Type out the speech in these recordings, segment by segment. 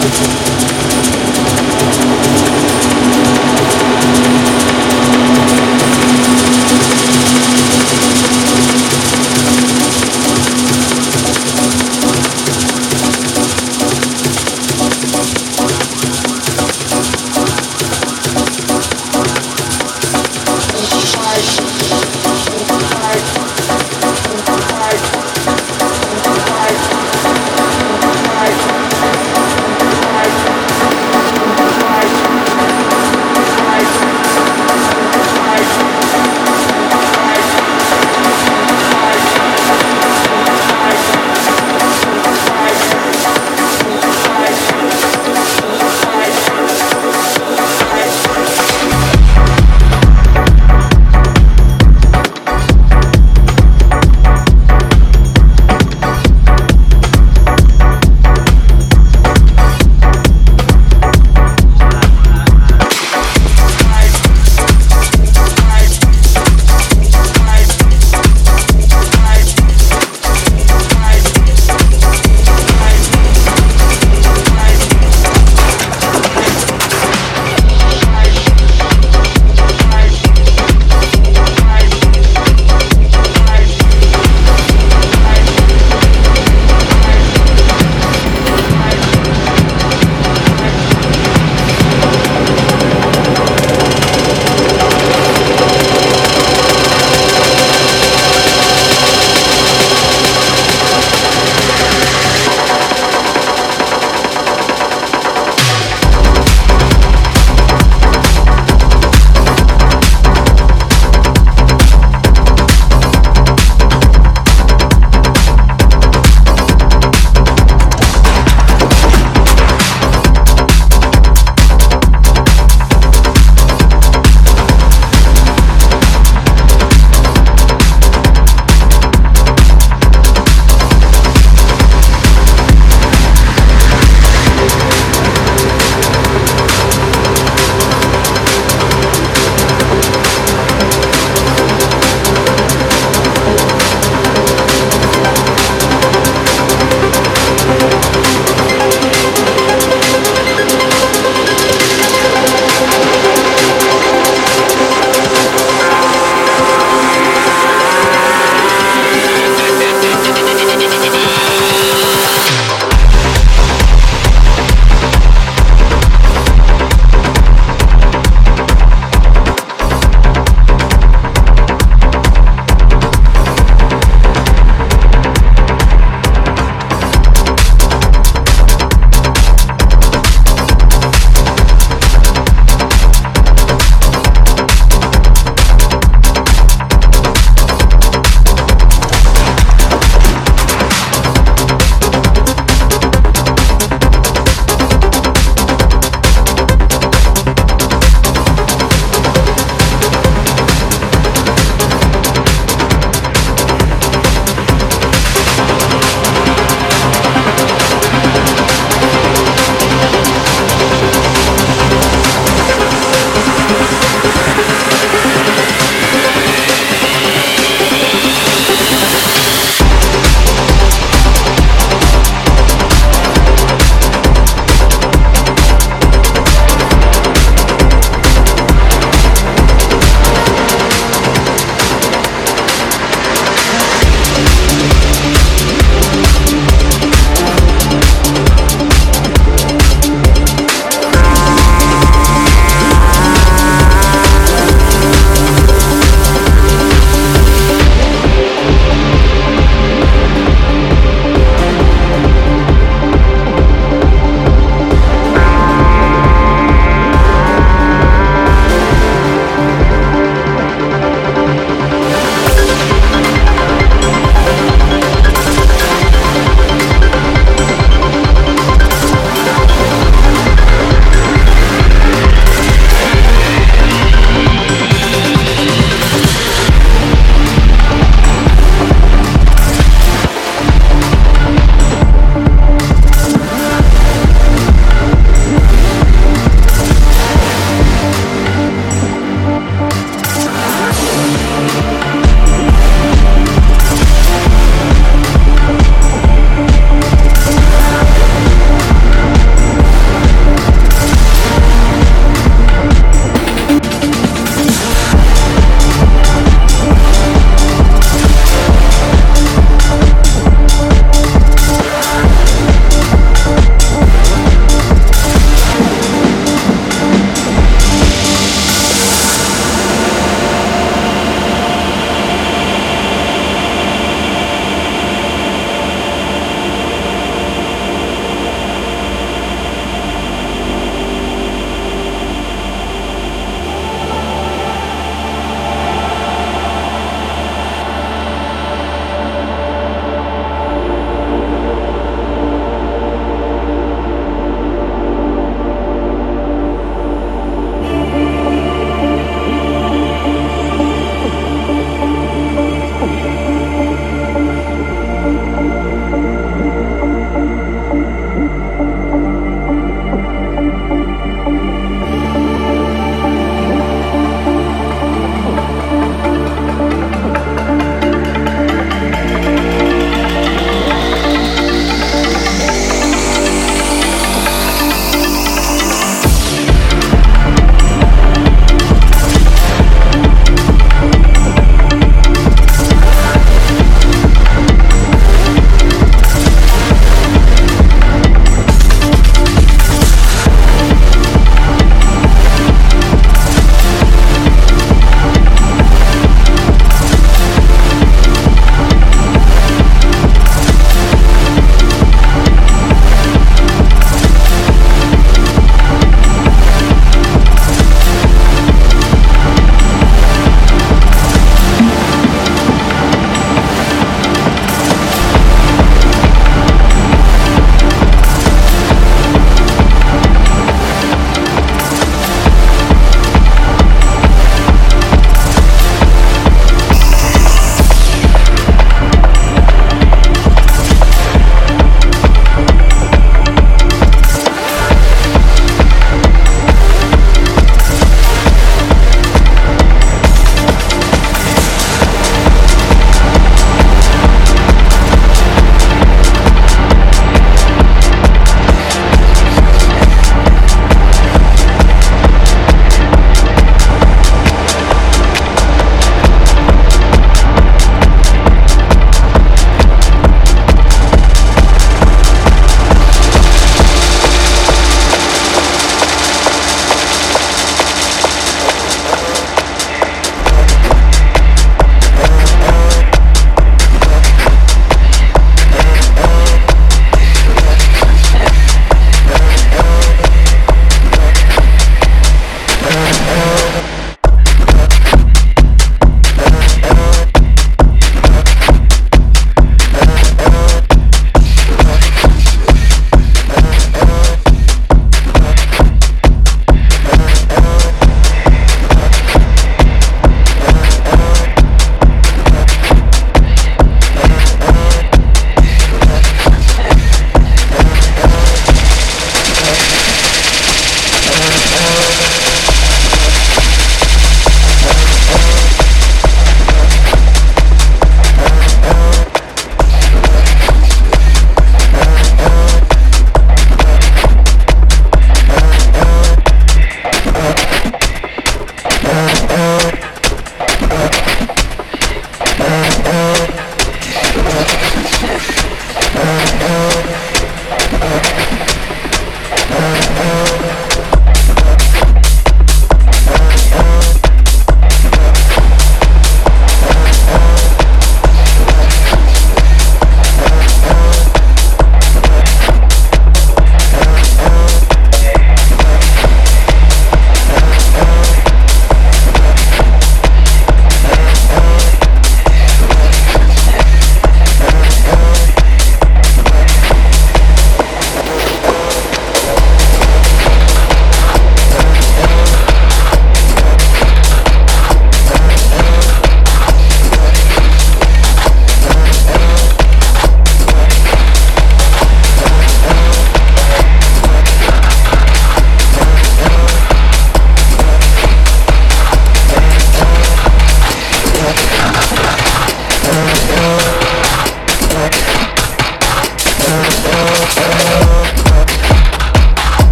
Right.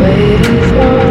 Waiting for